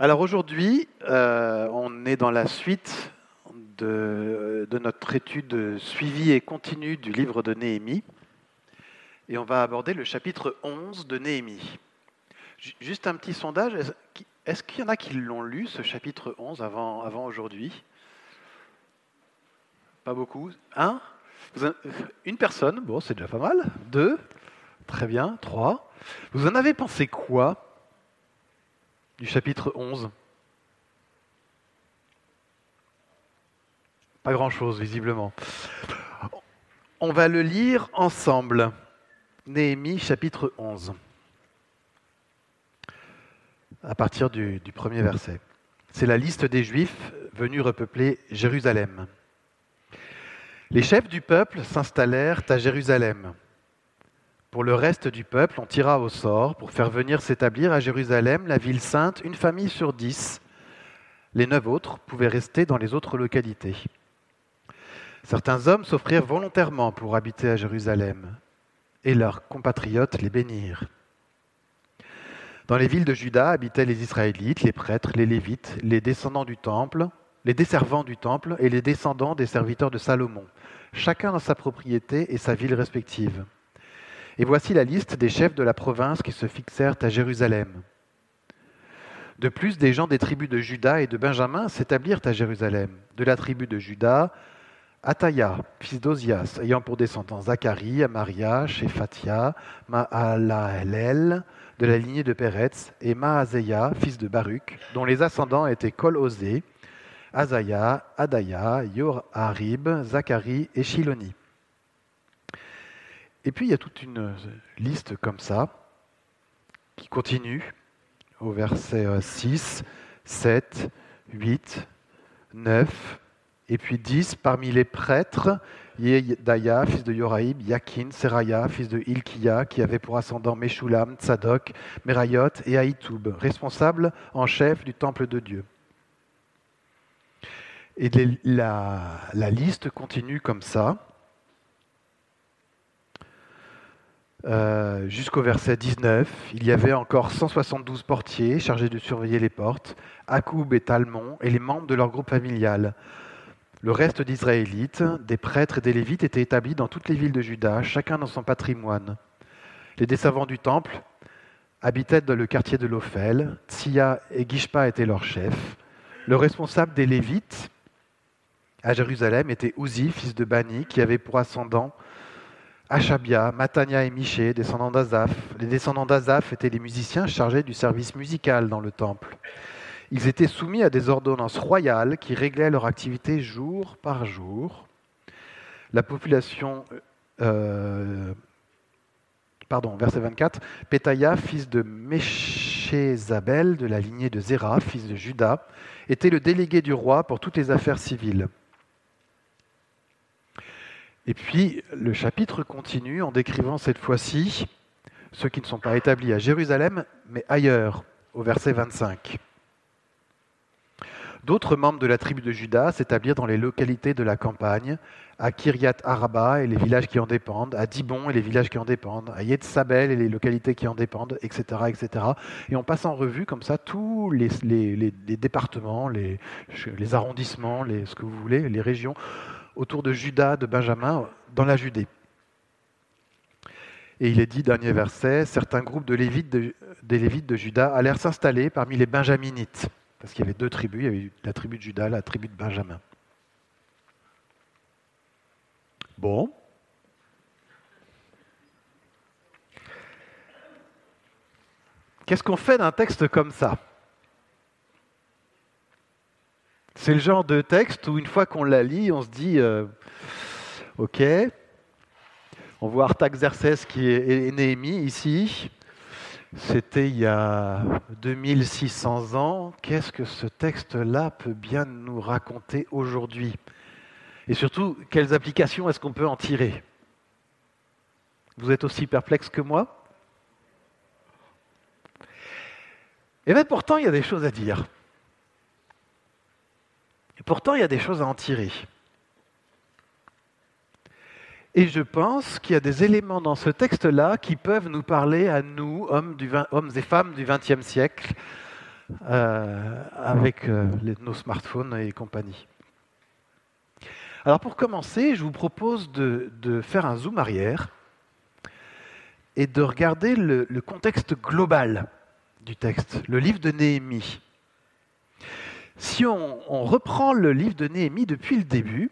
Alors aujourd'hui, euh, on est dans la suite de, notre étude suivie et continue du livre de Néhémie. Et on va aborder le chapitre 11 de Néhémie. Juste un petit sondage. Est-ce qu'il y en a qui l'ont lu, ce chapitre 11, avant, avant aujourd'hui? Pas beaucoup Un? Une personne, bon, c'est déjà pas mal. Deux? Très bien. Trois? Vous en avez pensé quoi du chapitre 11 Pas grand-chose, visiblement. On va le lire ensemble. Néhémie, chapitre 11, à partir du, du premier verset. C'est la liste des Juifs venus repeupler Jérusalem. Les chefs du peuple s'installèrent à Jérusalem. Pour le reste du peuple, on tira au sort pour faire venir s'établir à Jérusalem, la ville sainte, une famille sur dix. Les neuf autres pouvaient rester dans les autres localités. Certains hommes s'offrirent volontairement pour habiter à Jérusalem, et leurs compatriotes les bénirent. Dans les villes de Juda habitaient les Israélites, les prêtres, les Lévites, les descendants du temple, les desservants du temple et les descendants des serviteurs de Salomon, chacun dans sa propriété et sa ville respective. Et voici la liste des chefs de la province qui se fixèrent à Jérusalem. De plus, des gens des tribus de Juda et de Benjamin s'établirent à Jérusalem. De la tribu de Juda, Ataya, fils d'Ozias, ayant pour descendants Zacharie, Amaria, Shephatia, Maalaelel, de la lignée de Péretz, et Maazeya, fils de Baruch, dont les ascendants étaient Kol-Ozé, Azaya, Adaya, Yor-Harib, Zacharie et Shiloni. Et puis il y a toute une liste comme ça qui continue au verset 6, 7, 8, 9, et puis 10 parmi les prêtres, Yedaya, fils de Yoraïb, Yakin, Seraya, fils de Ilkia, qui avait pour ascendant Meshulam, Tzadok, Merayot et Aïtoub, responsables en chef du temple de Dieu. Et la liste continue comme ça. Euh, jusqu'au verset 19, il y avait encore 172 portiers chargés de surveiller les portes, Akoub et Talmon et les membres de leur groupe familial. Le reste d'Israélites, des prêtres et des Lévites étaient établis dans toutes les villes de Juda, chacun dans son patrimoine. Les desservants du temple habitaient dans le quartier de l'Ophel, Tsia et Gishpa étaient leurs chefs. Le responsable des Lévites à Jérusalem était Uzi, fils de Bani, qui avait pour ascendant Achabia, Matania et Miché, descendants d'Azaph. Les descendants d'Azaph étaient les musiciens chargés du service musical dans le temple. Ils étaient soumis à des ordonnances royales qui réglaient leur activité jour par jour. La population, euh, pardon, verset 24, Pétaïa, fils de Méchézabel, de la lignée de Zéra, fils de Judas, était le délégué du roi pour toutes les affaires civiles. Et puis le chapitre continue en décrivant cette fois-ci ceux qui ne sont pas établis à Jérusalem, mais ailleurs, au verset 25. D'autres membres de la tribu de Juda s'établirent dans les localités de la campagne, à Kiryat Araba et les villages qui en dépendent, à Dibon et les villages qui en dépendent, à Yetzabel et les localités qui en dépendent, etc. etc. Et on passe en revue comme ça tous les, départements, les, les arrondissements, ce que vous voulez, les régions autour de Judas, de Benjamin, dans la Judée. Et il est dit, dernier verset, certains groupes de Lévites des Lévites de Judas allèrent s'installer parmi les Benjaminites, parce qu'il y avait deux tribus, il y avait la tribu de Judas, la tribu de Benjamin. Bon. Qu'est-ce qu'on fait d'un texte comme ça? C'est le genre de texte où une fois qu'on la lit, on se dit, euh, ok, on voit Artaxerxès qui est, Néhémie ici. C'était il y a 2600 ans. Qu'est-ce que ce texte-là peut bien nous raconter aujourd'hui? Et surtout, quelles applications est-ce qu'on peut en tirer? Vous êtes aussi perplexe que moi? Et bien pourtant, il y a des choses à dire. Pourtant, il y a des choses à en tirer. Et je pense qu'il y a des éléments dans ce texte-là qui peuvent nous parler à nous, hommes, et femmes du XXe siècle, euh, avec euh, nos smartphones et compagnie. Alors pour commencer, je vous propose de, faire un zoom arrière et de regarder le, contexte global du texte, le livre de Néhémie. Si on, reprend le livre de Néhémie depuis le début,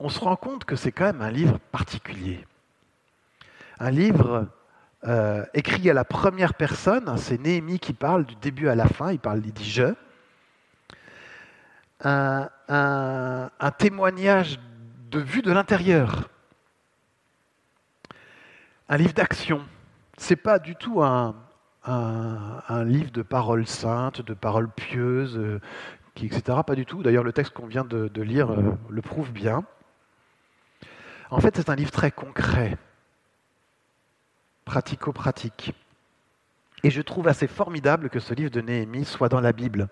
on se rend compte que c'est quand même un livre particulier. Un livre euh, écrit à la première personne, c'est Néhémie qui parle du début à la fin, il parle, il dit je un, témoignage de vue de l'intérieur, un livre d'action. C'est pas du tout un, livre de paroles saintes, de paroles pieuses, euh, etc. Pas du tout. D'ailleurs, le texte qu'on vient de, lire euh, le prouve bien. En fait, c'est un livre très concret, pratico-pratique. Et je trouve assez formidable que ce livre de Néhémie soit dans la Bible.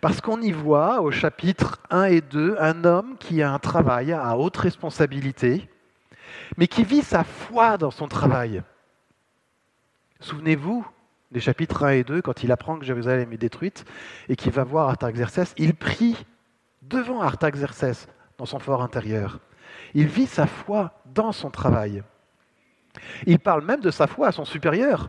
Parce qu'on y voit au chapitre 1 et 2 un homme qui a un travail à haute responsabilité, mais qui vit sa foi dans son travail. Souvenez-vous des chapitres 1 et 2, quand il apprend que Jérusalem est détruite et qu'il va voir Artaxerxès, il prie devant Artaxerxès dans son fort intérieur. Il vit sa foi dans son travail. Il parle même de sa foi à son supérieur.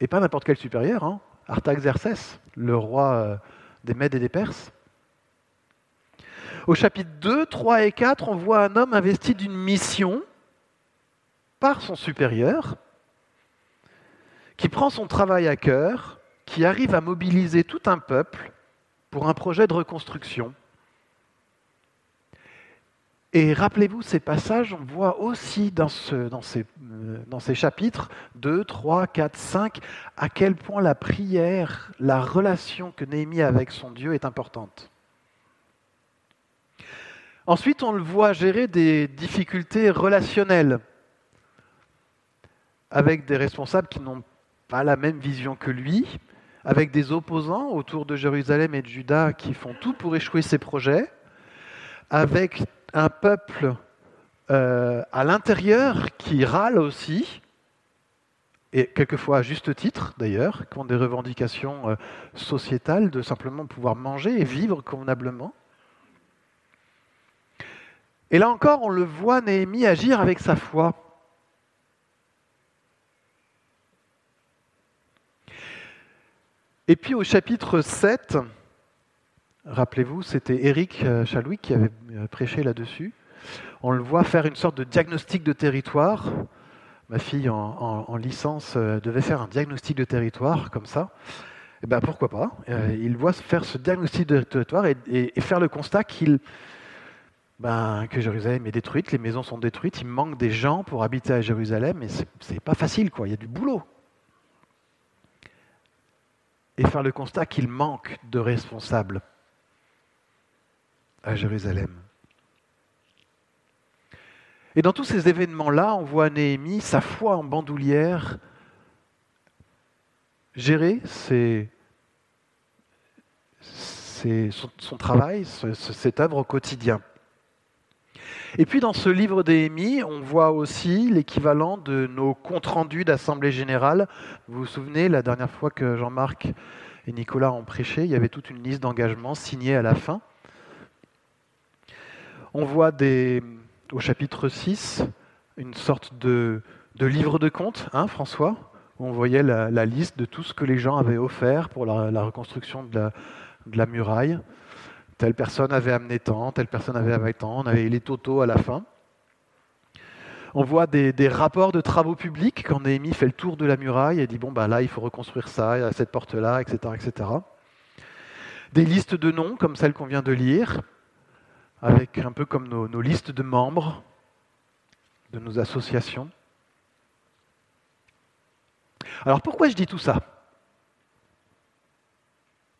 Et pas n'importe quel supérieur, hein. Artaxerxès, le roi euh, des Mèdes et des Perses. Au chapitre 2, 3 et 4, on voit un homme investi d'une mission par son supérieur, qui prend son travail à cœur, qui arrive à mobiliser tout un peuple pour un projet de reconstruction. Et rappelez-vous, ces passages, on voit aussi dans, euh, ces, chapitres 2, 3, 4, 5, à quel point la prière, la relation que Néhémie a avec son Dieu est importante. Ensuite, on le voit gérer des difficultés relationnelles avec des responsables qui n'ont pas la même vision que lui, avec des opposants autour de Jérusalem et de Juda qui font tout pour échouer ses projets, avec un peuple euh, à l'intérieur qui râle aussi, et quelquefois à juste titre d'ailleurs, qui ont des revendications euh, sociétales de simplement pouvoir manger et vivre convenablement. Et là encore, on le voit Néhémie agir avec sa foi. Et puis au chapitre 7, Rappelez-vous, c'était Éric euh, Chalouis qui avait euh, prêché là-dessus. On le voit faire une sorte de diagnostic de territoire. Ma fille en, licence euh, devait faire un diagnostic de territoire comme ça. Et eh ben pourquoi pas Il voit faire ce diagnostic de territoire et, faire le constat qu'il, ben, que Jérusalem est détruite, les maisons sont détruites, il manque des gens pour habiter à Jérusalem, et c'est pas facile, quoi. Il y a du boulot. Et faire le constat qu'il manque de responsables à Jérusalem. Et dans tous ces événements-là, on voit Néhémie, sa foi en bandoulière, gérer son, travail, cette œuvre au quotidien. Et puis dans ce livre Néhémie, on voit aussi l'équivalent de nos comptes rendus d'Assemblée générale. Vous vous souvenez, la dernière fois que Jean-Marc et Nicolas ont prêché, il y avait toute une liste d'engagements signés à la fin. On voit au chapitre 6 une sorte de, livre de comptes, hein, François, où on voyait la, liste de tout ce que les gens avaient offert pour la, reconstruction de la, muraille. Telle personne avait amené tant, telle personne avait amené tant, on avait les totaux à la fin. On voit des, rapports de travaux publics quand Néhémie fait le tour de la muraille et dit bon bah là il faut reconstruire ça, cette porte là, etc., etc. Des listes de noms comme celle qu'on vient de lire, avec un peu comme nos, listes de membres de nos associations. Alors pourquoi je dis tout ça?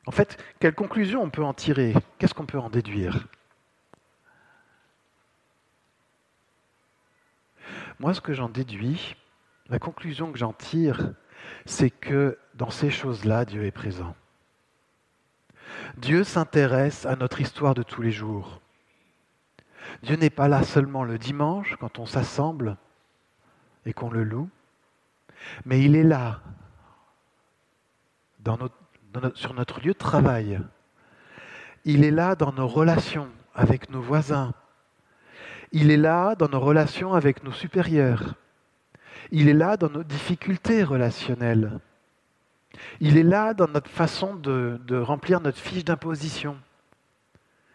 En fait, quelle conclusion on peut en tirer? Qu'est-ce qu'on peut en déduire? Moi, ce que j'en déduis, la conclusion que j'en tire, c'est que dans ces choses-là, Dieu est présent. Dieu s'intéresse à notre histoire de tous les jours. Dieu n'est pas là seulement le dimanche quand on s'assemble et qu'on le loue, mais il est là sur notre lieu de travail. Il est là dans nos relations avec nos voisins. Il est là dans nos relations avec nos supérieurs. Il est là dans nos difficultés relationnelles. Il est là dans notre façon de, remplir notre fiche d'imposition,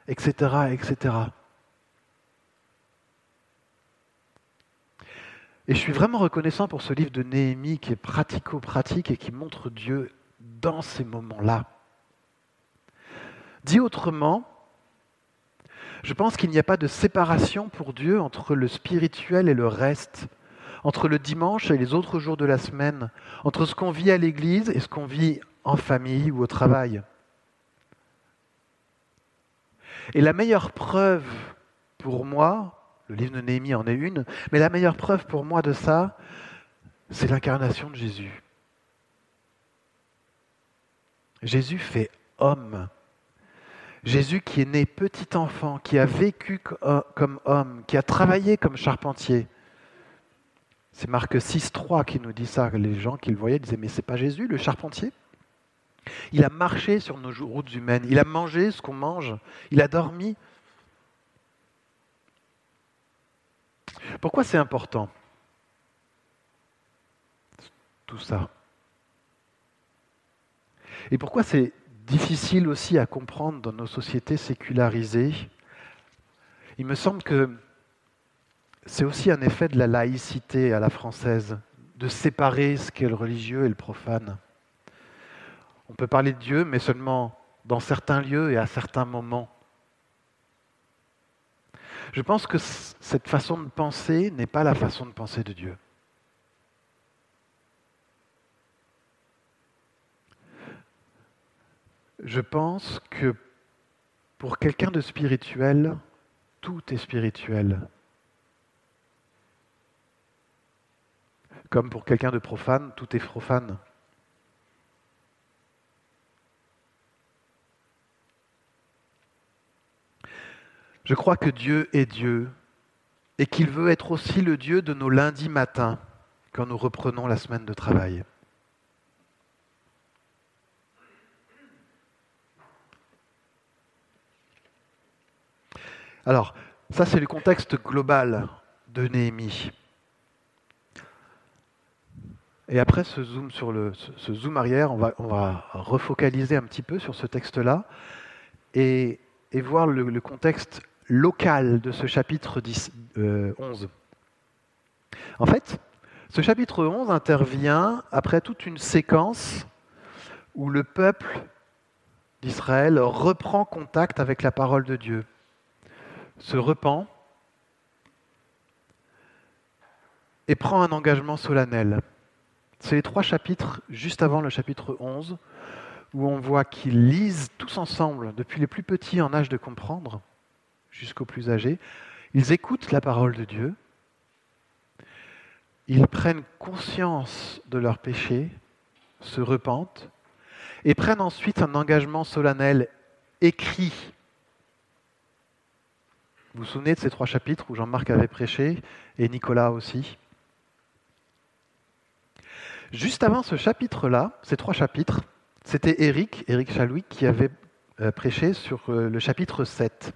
etc., etc. Et je suis vraiment reconnaissant pour ce livre de Néhémie qui est pratico-pratique et qui montre Dieu dans ces moments-là. Dit autrement, je pense qu'il n'y a pas de séparation pour Dieu entre le spirituel et le reste, entre le dimanche et les autres jours de la semaine, entre ce qu'on vit à l'église et ce qu'on vit en famille ou au travail. Et la meilleure preuve pour moi, le livre de Néhémie en est une, mais la meilleure preuve pour moi de ça, c'est l'incarnation de Jésus. Jésus fait homme. Jésus qui est né petit enfant, qui a vécu comme homme, qui a travaillé comme charpentier. C'est Marc 6.3 qui nous dit ça. Les gens qui le voyaient disaient, mais c'est pas Jésus, le charpentier? Il a marché sur nos routes humaines, il a mangé ce qu'on mange, il a dormi Pourquoi c'est important Tout ça? Et pourquoi c'est difficile aussi à comprendre dans nos sociétés sécularisées? Il me semble que c'est aussi un effet de la laïcité à la française, de séparer ce qu'est le religieux et le profane. On peut parler de Dieu, mais seulement dans certains lieux et à certains moments. Je pense que cette façon de penser n'est pas la façon de penser de Dieu. Je pense que pour quelqu'un de spirituel, tout est spirituel. Comme pour quelqu'un de profane, tout est profane. Je crois que Dieu est Dieu et qu'il veut être aussi le Dieu de nos lundis matins quand nous reprenons la semaine de travail. Alors, ça c'est le contexte global de Néhémie. Et après ce zoom sur ce zoom arrière, on va, refocaliser un petit peu sur ce texte-là et, et, voir le, contexte local de ce chapitre 10, 11. Euh, en fait, ce chapitre 11 intervient après toute une séquence où le peuple d'Israël reprend contact avec la parole de Dieu, se repent et prend un engagement solennel. C'est les trois chapitres juste avant le chapitre 11 où on voit qu'ils lisent tous ensemble, depuis les plus petits en âge de comprendre, jusqu'aux plus âgés, ils écoutent la parole de Dieu, ils prennent conscience de leurs péchés, se repentent, et prennent ensuite un engagement solennel écrit. Vous vous souvenez de ces trois chapitres où Jean-Marc avait prêché et Nicolas aussi? Juste avant ce chapitre-là, ces trois chapitres, c'était Éric, Éric qui avait euh, prêché sur euh, le chapitre 7.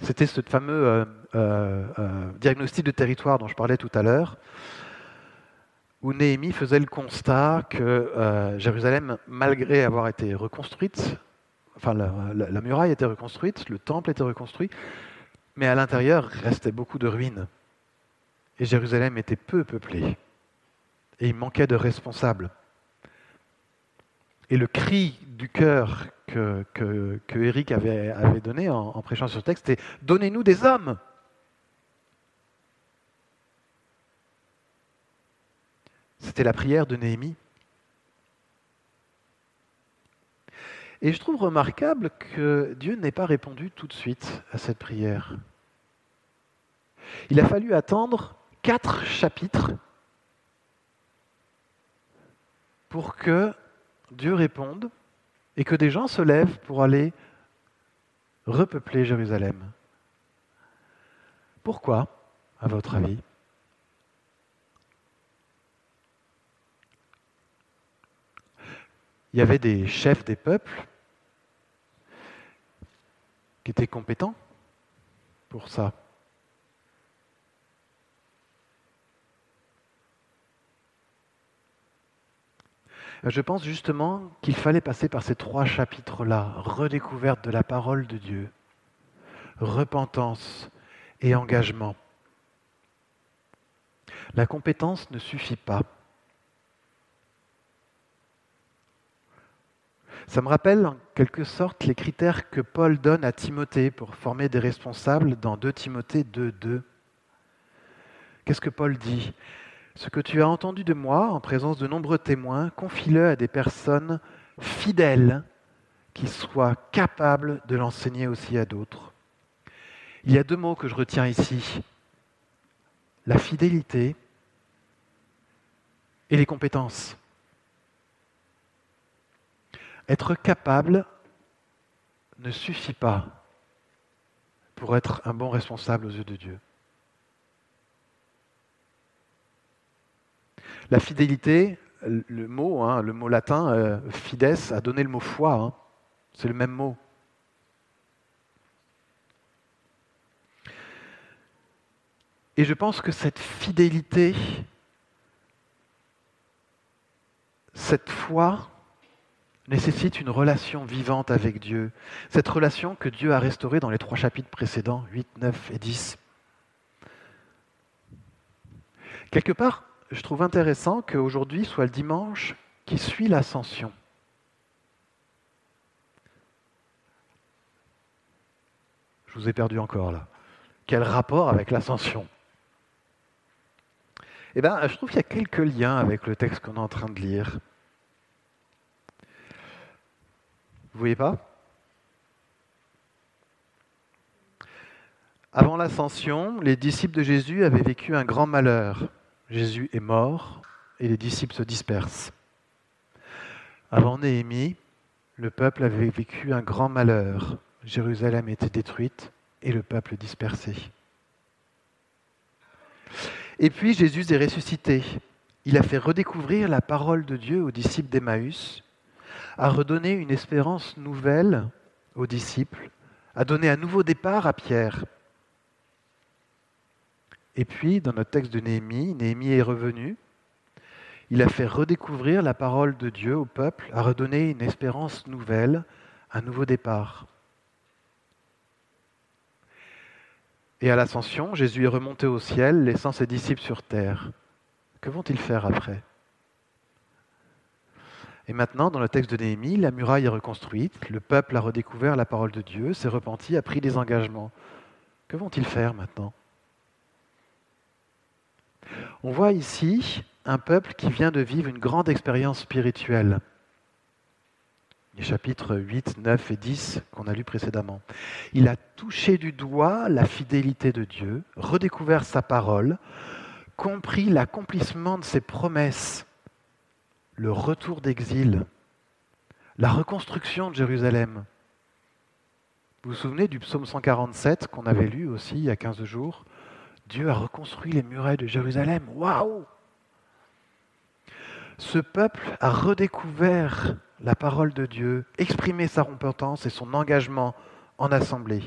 C'était ce fameux euh, diagnostic de territoire dont je parlais tout à l'heure, où Néhémie faisait le constat que Jérusalem, malgré avoir été reconstruite, enfin la, muraille était reconstruite, le temple était reconstruit, mais à l'intérieur restait beaucoup de ruines. Et Jérusalem était peu peuplée. Et il manquait de responsables. Et le cri du cœur que, que, Eric avait, donné en, prêchant sur ce texte, c'était Donnez-nous des hommes C'était la prière de Néhémie. Et je trouve remarquable que Dieu n'ait pas répondu tout de suite à cette prière. Il a fallu attendre quatre chapitres pour que Dieu réponde et que des gens se lèvent pour aller repeupler Jérusalem. Pourquoi, à votre avis? Il y avait des chefs des peuples qui étaient compétents pour ça. Je pense justement qu'il fallait passer par ces trois chapitres-là, redécouverte de la parole de Dieu, repentance et engagement. La compétence ne suffit pas. Ça me rappelle en quelque sorte les critères que Paul donne à Timothée pour former des responsables dans 2 Timothée 2.2. Qu'est-ce que Paul dit? Ce que tu as entendu de moi en présence de nombreux témoins, confie-le à des personnes fidèles qui soient capables de l'enseigner aussi à d'autres. Il y a deux mots que je retiens ici. La fidélité et les compétences. Être capable ne suffit pas pour être un bon responsable aux yeux de Dieu. La fidélité, le mot, hein, le mot latin euh, fides a donné le mot foi. Hein. C'est le même mot. Et je pense que cette fidélité, cette foi, nécessite une relation vivante avec Dieu. Cette relation que Dieu a restaurée dans les trois chapitres précédents, 8, 9 et 10. Quelque part, je trouve intéressant qu'aujourd'hui soit le dimanche qui suit l'ascension. Je vous ai perdu encore là. Quel rapport avec l'ascension? Eh bien, je trouve qu'il y a quelques liens avec le texte qu'on est en train de lire. Vous voyez pas? Avant l'ascension, les disciples de Jésus avaient vécu un grand malheur. Jésus est mort et les disciples se dispersent. Avant Néhémie, le peuple avait vécu un grand malheur. Jérusalem était détruite et le peuple dispersé. Et puis Jésus est ressuscité. Il a fait redécouvrir la parole de Dieu aux disciples d'Emmaüs a redonné une espérance nouvelle aux disciples, a donné un nouveau départ à Pierre. Et puis, dans notre texte de Néhémie, Néhémie est revenu, il a fait redécouvrir la parole de Dieu au peuple, a redonné une espérance nouvelle, un nouveau départ. Et à l'ascension, Jésus est remonté au ciel, laissant ses disciples sur terre. Que vont-ils faire après? Et maintenant, dans le texte de Néhémie, la muraille est reconstruite, le peuple a redécouvert la parole de Dieu, s'est repenti, a pris des engagements. Que vont-ils faire maintenant? On voit ici un peuple qui vient de vivre une grande expérience spirituelle. Les chapitres 8, 9 et 10 qu'on a lus précédemment. Il a touché du doigt la fidélité de Dieu, redécouvert sa parole, compris l'accomplissement de ses promesses le retour d'exil, la reconstruction de Jérusalem. Vous vous souvenez du psaume 147 qu'on avait lu aussi il y a 15 jours? Dieu a reconstruit les murailles de Jérusalem. Waouh Ce peuple a redécouvert la parole de Dieu, exprimé sa repentance et son engagement en assemblée.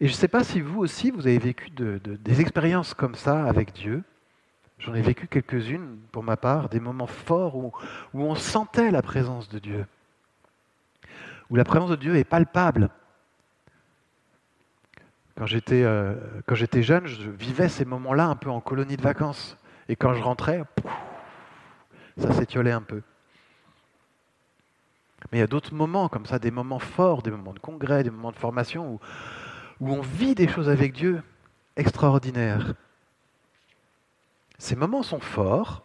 Et je ne sais pas si vous aussi, vous avez vécu des expériences comme ça avec Dieu. J'en ai vécu quelques-unes pour ma part, des moments forts où, où on sentait la présence de Dieu, où la présence de Dieu est palpable. Quand j'étais, euh, jeune, je vivais ces moments-là un peu en colonie de vacances. Et quand je rentrais, ça s'étiolait un peu. Mais il y a d'autres moments comme ça, des moments forts, des moments de congrès, des moments de formation, où, où on vit des choses avec Dieu extraordinaires. Ces moments sont forts,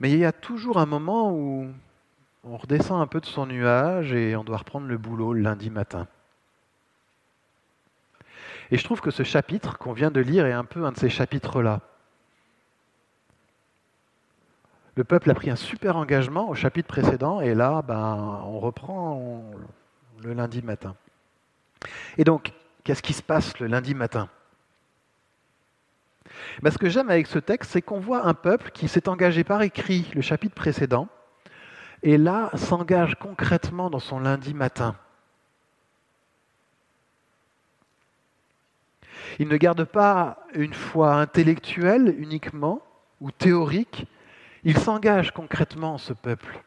mais il y a toujours un moment où on redescend un peu de son nuage et on doit reprendre le boulot le lundi matin. Et je trouve que ce chapitre qu'on vient de lire est un peu un de ces chapitres-là. Le peuple a pris un super engagement au chapitre précédent et là, ben, on reprend le lundi matin. Et donc, qu'est-ce qui se passe le lundi matin? Ben, ce que j'aime avec ce texte, c'est qu'on voit un peuple qui s'est engagé par écrit le chapitre précédent et là s'engage concrètement dans son lundi matin. Il ne garde pas une foi intellectuelle uniquement ou théorique, il s'engage concrètement, ce peuple,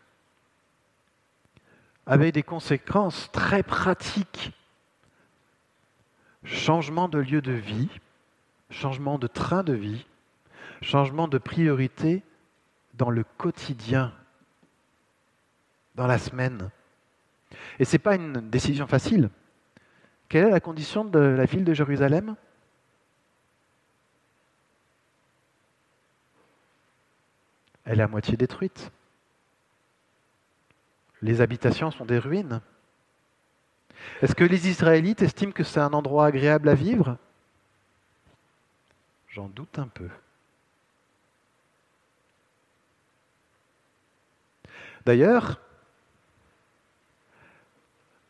avec des conséquences très pratiques. Changement de lieu de vie, changement de train de vie, changement de priorité dans le quotidien, dans la semaine. Et ce n'est pas une décision facile. Quelle est la condition de la ville de Jérusalem? Elle est à moitié détruite. Les habitations sont des ruines. Est-ce que les Israélites estiment que c'est un endroit agréable à vivre? J'en doute un peu. D'ailleurs,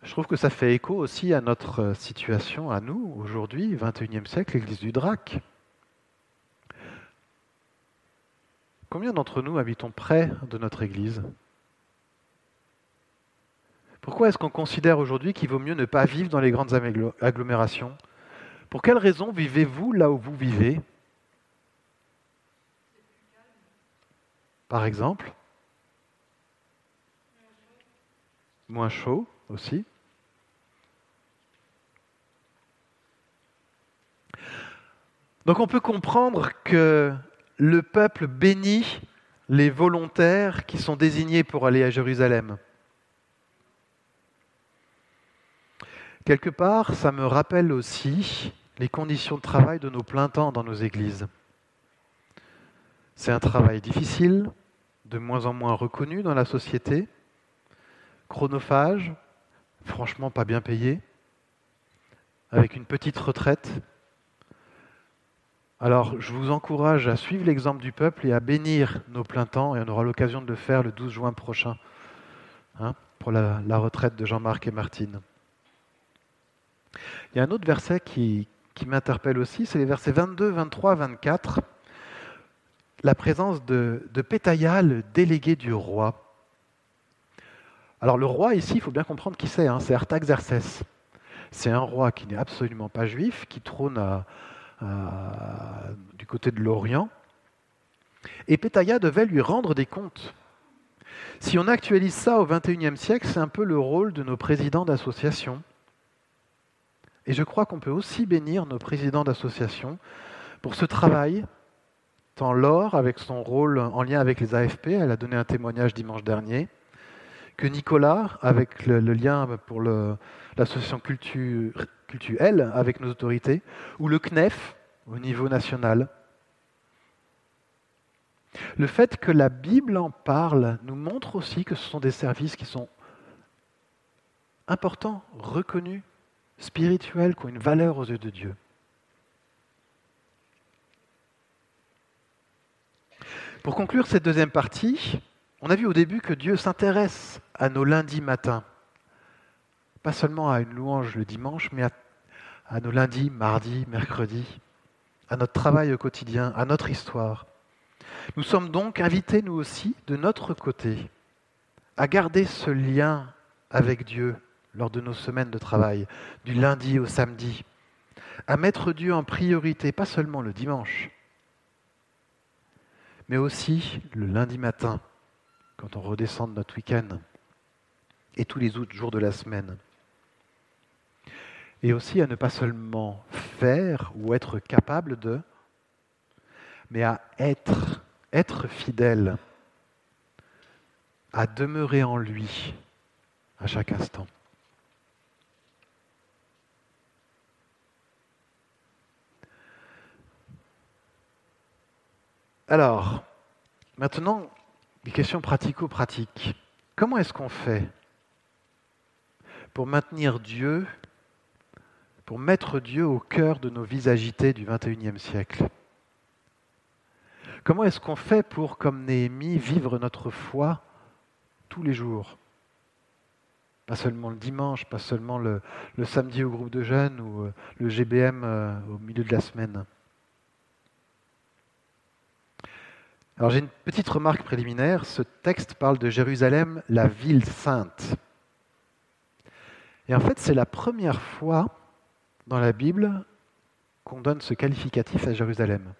je trouve que ça fait écho aussi à notre situation, à nous, aujourd'hui, 21e siècle, l'Église du Drac. Combien d'entre nous habitons près de notre Église? Pourquoi est-ce qu'on considère aujourd'hui qu'il vaut mieux ne pas vivre dans les grandes agglomérations? Pour quelles raisons vivez-vous là où vous vivez? Par exemple Moins chaud aussi. Donc on peut comprendre que le peuple bénit les volontaires qui sont désignés pour aller à Jérusalem. Quelque part, ça me rappelle aussi les conditions de travail de nos plein temps dans nos églises. C'est un travail difficile, de moins en moins reconnu dans la société, chronophage, franchement pas bien payé, avec une petite retraite. Alors je vous encourage à suivre l'exemple du peuple et à bénir nos pleins temps, et on aura l'occasion de le faire le 12 juin prochain, hein, pour la, retraite de Jean-Marc et Martine. Il y a un autre verset qui m'interpelle aussi, c'est les versets 22, 23, 24 la présence de, de le délégué du roi. Alors le roi ici, il faut bien comprendre qui c'est, hein, c'est Artaxerxès. C'est un roi qui n'est absolument pas juif, qui trône du côté de l'Orient. Et Pétaïa devait lui rendre des comptes. Si on actualise ça au XXIe siècle, c'est un peu le rôle de nos présidents d'association. Et je crois qu'on peut aussi bénir nos présidents d'association pour ce travail Tant Laure, avec son rôle en lien avec les AFP, elle a donné un témoignage dimanche dernier, que Nicolas, avec le, lien pour l'association culturelle avec nos autorités, ou le CNEF au niveau national. Le fait que la Bible en parle nous montre aussi que ce sont des services qui sont importants, reconnus, spirituels, qui ont une valeur aux yeux de Dieu. Pour conclure cette deuxième partie, on a vu au début que Dieu s'intéresse à nos lundis matins. Pas seulement à une louange le dimanche, mais à, nos lundis, mardis, mercredis, à notre travail au quotidien, à notre histoire. Nous sommes donc invités, nous aussi, de notre côté, à garder ce lien avec Dieu lors de nos semaines de travail, du lundi au samedi, à mettre Dieu en priorité, pas seulement le dimanche, mais aussi le lundi matin, quand on redescend de notre week-end, et tous les autres jours de la semaine. Et aussi à ne pas seulement faire ou être capable de, mais à être, être fidèle, à demeurer en lui à chaque instant. Alors, maintenant, des questions pratico-pratiques. Comment est-ce qu'on fait pour maintenir Dieu, pour mettre Dieu au cœur de nos vies agitées du XXIe siècle? Comment est-ce qu'on fait pour, comme Néhémie, vivre notre foi tous les jours? Pas seulement le dimanche, pas seulement le, samedi au groupe de jeunes ou euh, le GBM euh, au milieu de la semaine. Alors j'ai une petite remarque préliminaire. Ce texte parle de Jérusalem, la ville sainte. Et en fait, c'est la première fois dans la Bible qu'on donne ce qualificatif à Jérusalem.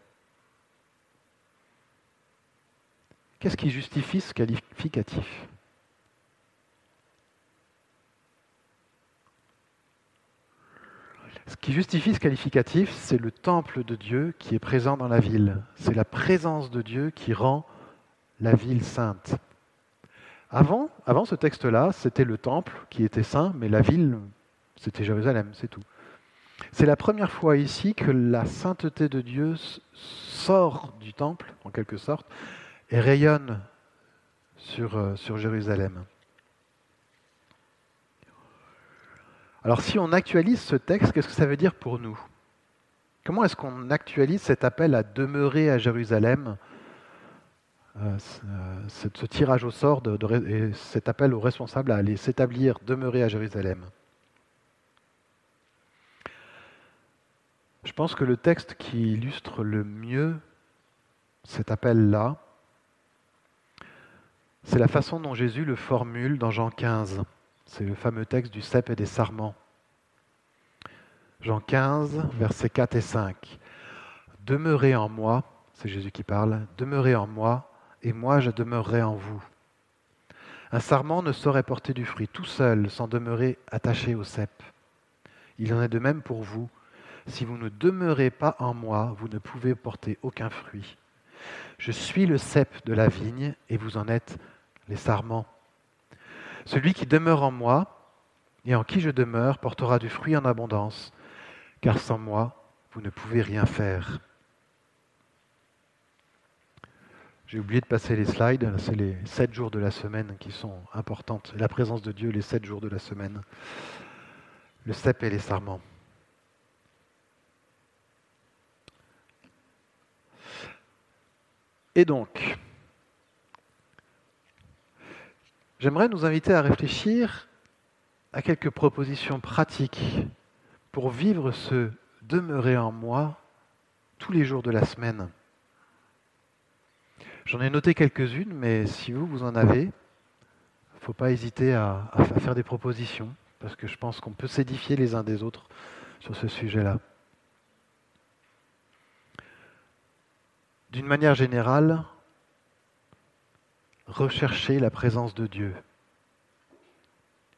Qu'est-ce qui justifie ce qualificatif? Ce qui justifie ce qualificatif, c'est le temple de Dieu qui est présent dans la ville. C'est la présence de Dieu qui rend la ville sainte. Avant, avant ce texte-là, c'était le temple qui était saint, mais la ville, c'était Jérusalem, c'est tout. C'est la première fois ici que la sainteté de Dieu sort du temple, en quelque sorte, et rayonne sur, euh, sur Jérusalem. Alors si on actualise ce texte, qu'est-ce que ça veut dire pour nous? Comment est-ce qu'on actualise cet appel à demeurer à Jérusalem, euh, euh, ce, tirage au sort et cet appel aux responsables à aller s'établir, demeurer à Jérusalem? Je pense que le texte qui illustre le mieux cet appel-là, c'est la façon dont Jésus le formule dans Jean 15. C'est le fameux texte du cep et des sarments. Jean 15, versets 4 et 5. Demeurez en moi, c'est Jésus qui parle, demeurez en moi, et moi je demeurerai en vous. Un sarment ne saurait porter du fruit tout seul sans demeurer attaché au cep. Il en est de même pour vous. Si vous ne demeurez pas en moi, vous ne pouvez porter aucun fruit. Je suis le cep de la vigne, et vous en êtes les sarments. Celui qui demeure en moi et en qui je demeure portera du fruit en abondance, car sans moi, vous ne pouvez rien faire. J'ai oublié de passer les slides, c'est les sept jours de la semaine qui sont importantes, la présence de Dieu les sept jours de la semaine, le cep et les sarments. Et donc, J'aimerais nous inviter à réfléchir à quelques propositions pratiques pour vivre ce demeurer en moi tous les jours de la semaine. J'en ai noté quelques-unes, mais si vous, vous en avez, il ne faut pas hésiter à, à, faire des propositions, parce que je pense qu'on peut s'édifier les uns des autres sur ce sujet-là. D'une manière générale, rechercher la présence de Dieu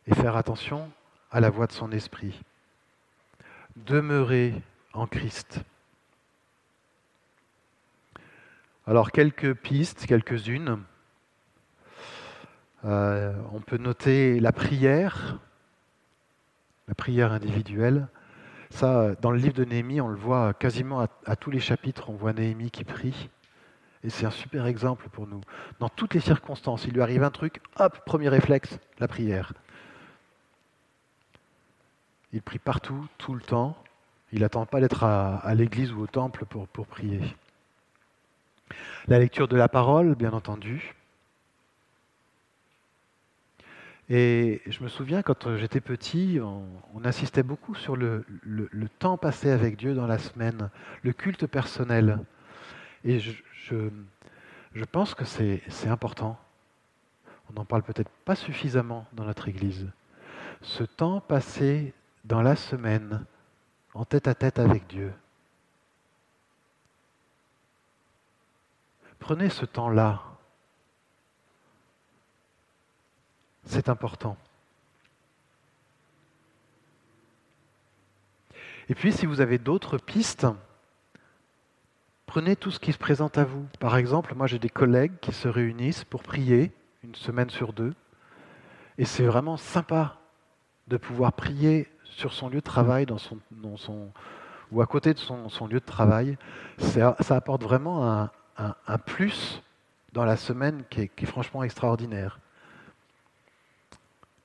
et faire attention à la voix de son esprit. Demeurer en Christ. Alors quelques pistes, quelques-unes. Euh, on peut noter la prière, la prière individuelle. Ça, dans le livre de Néhémie, on le voit quasiment à, à tous les chapitres, on voit Néhémie qui prie. Et c'est un super exemple pour nous. Dans toutes les circonstances, il lui arrive un truc, hop, premier réflexe, la prière. Il prie partout, tout le temps. Il n'attend pas d'être à, l'église ou au temple pour, prier. La lecture de la parole, bien entendu. Et je me souviens, quand j'étais petit, on, insistait beaucoup sur le, temps passé avec Dieu dans la semaine, le culte personnel. Et je, pense que c'est important. On n'en parle peut-être pas suffisamment dans notre Église. Ce temps passé dans la semaine, en tête à tête avec Dieu. Prenez ce temps-là. C'est important. Et puis, si vous avez d'autres pistes, Prenez tout ce qui se présente à vous. Par exemple, moi j'ai des collègues qui se réunissent pour prier une semaine sur deux. Et c'est vraiment sympa de pouvoir prier sur son lieu de travail, ou à côté de son, lieu de travail. Ça, apporte vraiment un, plus dans la semaine qui est, qui est franchement extraordinaire.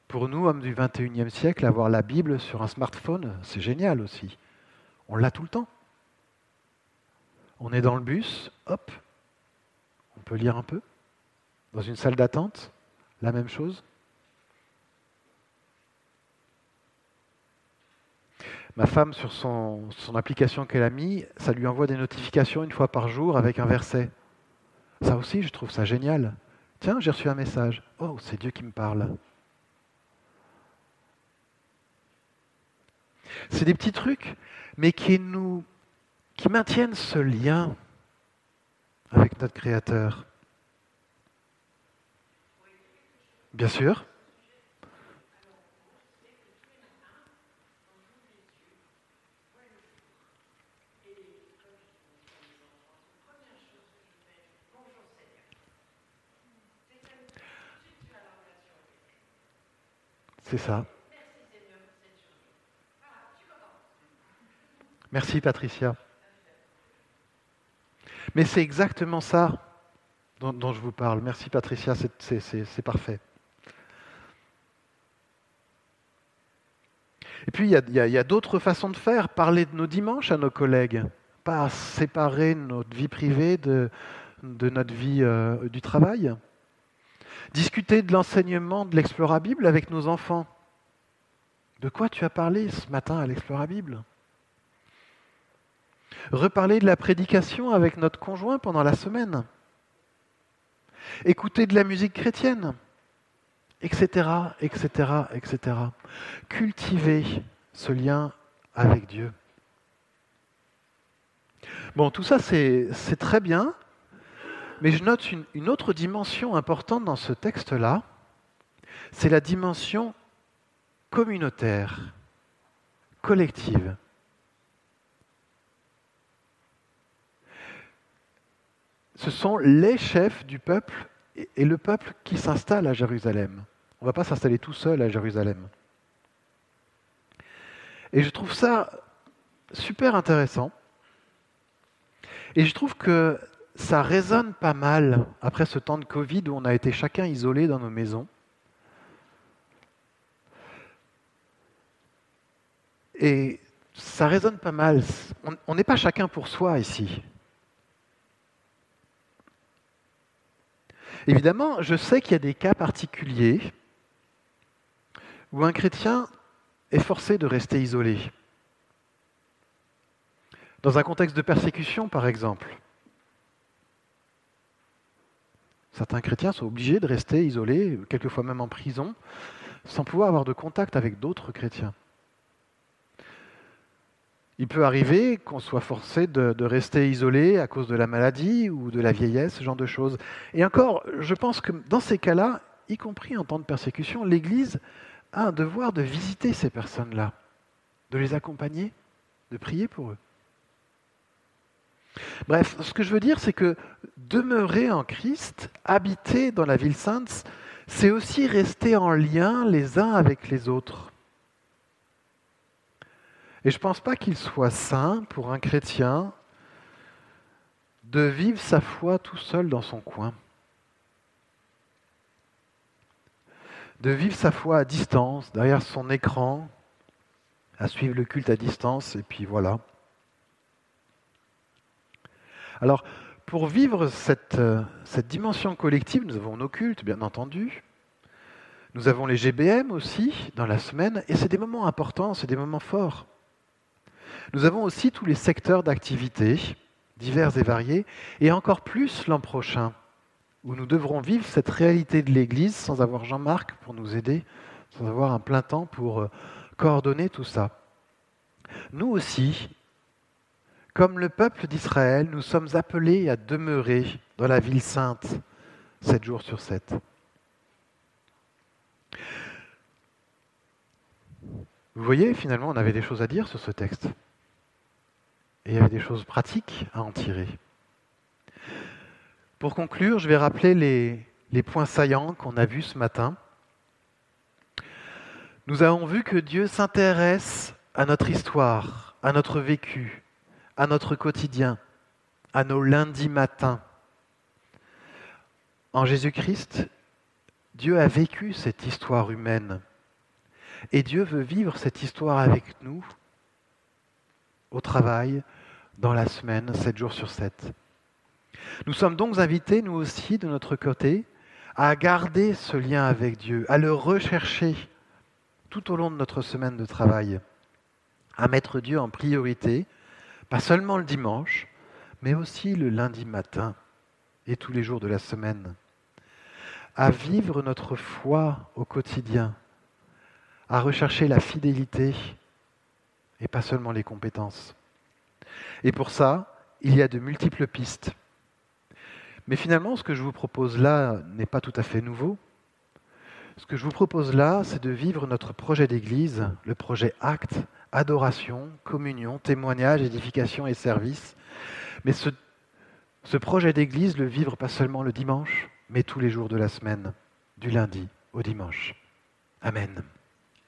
Pour nous, hommes du 21e siècle, avoir la Bible sur un smartphone, c'est génial aussi. On l'a tout le temps. On est dans le bus, hop, on peut lire un peu. Dans une salle d'attente, la même chose. Ma femme, sur son, application qu'elle a mis, ça lui envoie des notifications une fois par jour avec un verset. Ça aussi, je trouve ça génial. Tiens, j'ai reçu un message. Oh, c'est Dieu qui me parle. C'est des petits trucs, mais qui nous qui maintiennent ce lien avec notre Créateur. Bien sûr. C'est ça. Merci Patricia. Mais c'est exactement ça dont, je vous parle. Merci Patricia, c'est parfait. Et puis il y a, d'autres façons de faire. Parler de nos dimanches à nos collègues. Pas séparer notre vie privée de, notre vie euh, du travail. Discuter de l'enseignement de l'Explora Bible avec nos enfants. De quoi tu as parlé ce matin à l'Explora Bible Reparler de la prédication avec notre conjoint pendant la semaine. Écouter de la musique chrétienne, etc., etc., etc. Cultiver ce lien avec Dieu. Bon, tout ça, c'est très bien, mais je note une, une autre dimension importante dans ce texte-là, c'est la dimension communautaire, collective. Ce sont les chefs du peuple et le peuple qui s'installe à Jérusalem. On ne va pas s'installer tout seul à Jérusalem. Et je trouve ça super intéressant. Et je trouve que ça résonne pas mal après ce temps de Covid où on a été chacun isolé dans nos maisons. Et ça résonne pas mal. On n'est pas chacun pour soi ici. Évidemment, je sais qu'il y a des cas particuliers où un chrétien est forcé de rester isolé. Dans un contexte de persécution, par exemple. Certains chrétiens sont obligés de rester isolés, quelquefois même en prison, sans pouvoir avoir de contact avec d'autres chrétiens. Il peut arriver qu'on soit forcé de, rester isolé à cause de la maladie ou de la vieillesse, ce genre de choses. Et encore, je pense que dans ces cas-là, y compris en temps de persécution, l'Église a un devoir de visiter ces personnes-là, de les accompagner, de prier pour eux. Bref, ce que je veux dire, c'est que demeurer en Christ, habiter dans la ville sainte, c'est aussi rester en lien les uns avec les autres. Et je ne pense pas qu'il soit sain pour un chrétien de vivre sa foi tout seul dans son coin. De vivre sa foi à distance, derrière son écran, à suivre le culte à distance, et puis voilà. Alors, pour vivre cette, cette dimension collective, nous avons nos cultes, bien entendu. Nous avons les GBM aussi dans la semaine, et c'est des moments importants, c'est des moments forts. Nous avons aussi tous les secteurs d'activité, divers et variés, et encore plus l'an prochain, où nous devrons vivre cette réalité de l'Église sans avoir Jean-Marc pour nous aider, sans avoir un plein temps pour euh, coordonner tout ça. Nous aussi, comme le peuple d'Israël, nous sommes appelés à demeurer dans la ville sainte, sept jours sur sept. Vous voyez, finalement, on avait des choses à dire sur ce texte. Et il y avait des choses pratiques à en tirer. Pour conclure, je vais rappeler les, les points saillants qu'on a vus ce matin. Nous avons vu que Dieu s'intéresse à notre histoire, à notre vécu, à notre quotidien, à nos lundis matins. En Jésus-Christ, Dieu a vécu cette histoire humaine. Et Dieu veut vivre cette histoire avec nous au travail, dans la semaine, 7 jours sur 7. Nous sommes donc invités, nous aussi, de notre côté, à garder ce lien avec Dieu, à le rechercher tout au long de notre semaine de travail, à mettre Dieu en priorité, pas seulement le dimanche, mais aussi le lundi matin, et tous les jours de la semaine, à vivre notre foi au quotidien, à rechercher la fidélité et pas seulement les compétences. Et pour ça, il y a de multiples pistes. Mais finalement, ce que je vous propose là n'est pas tout à fait nouveau. Ce que je vous propose là, c'est de vivre notre projet d'Église, le projet Acte, adoration, communion, témoignage, édification et service. Mais ce, projet d'Église, le vivre pas seulement le dimanche, mais tous les jours de la semaine, du lundi au dimanche. Amen.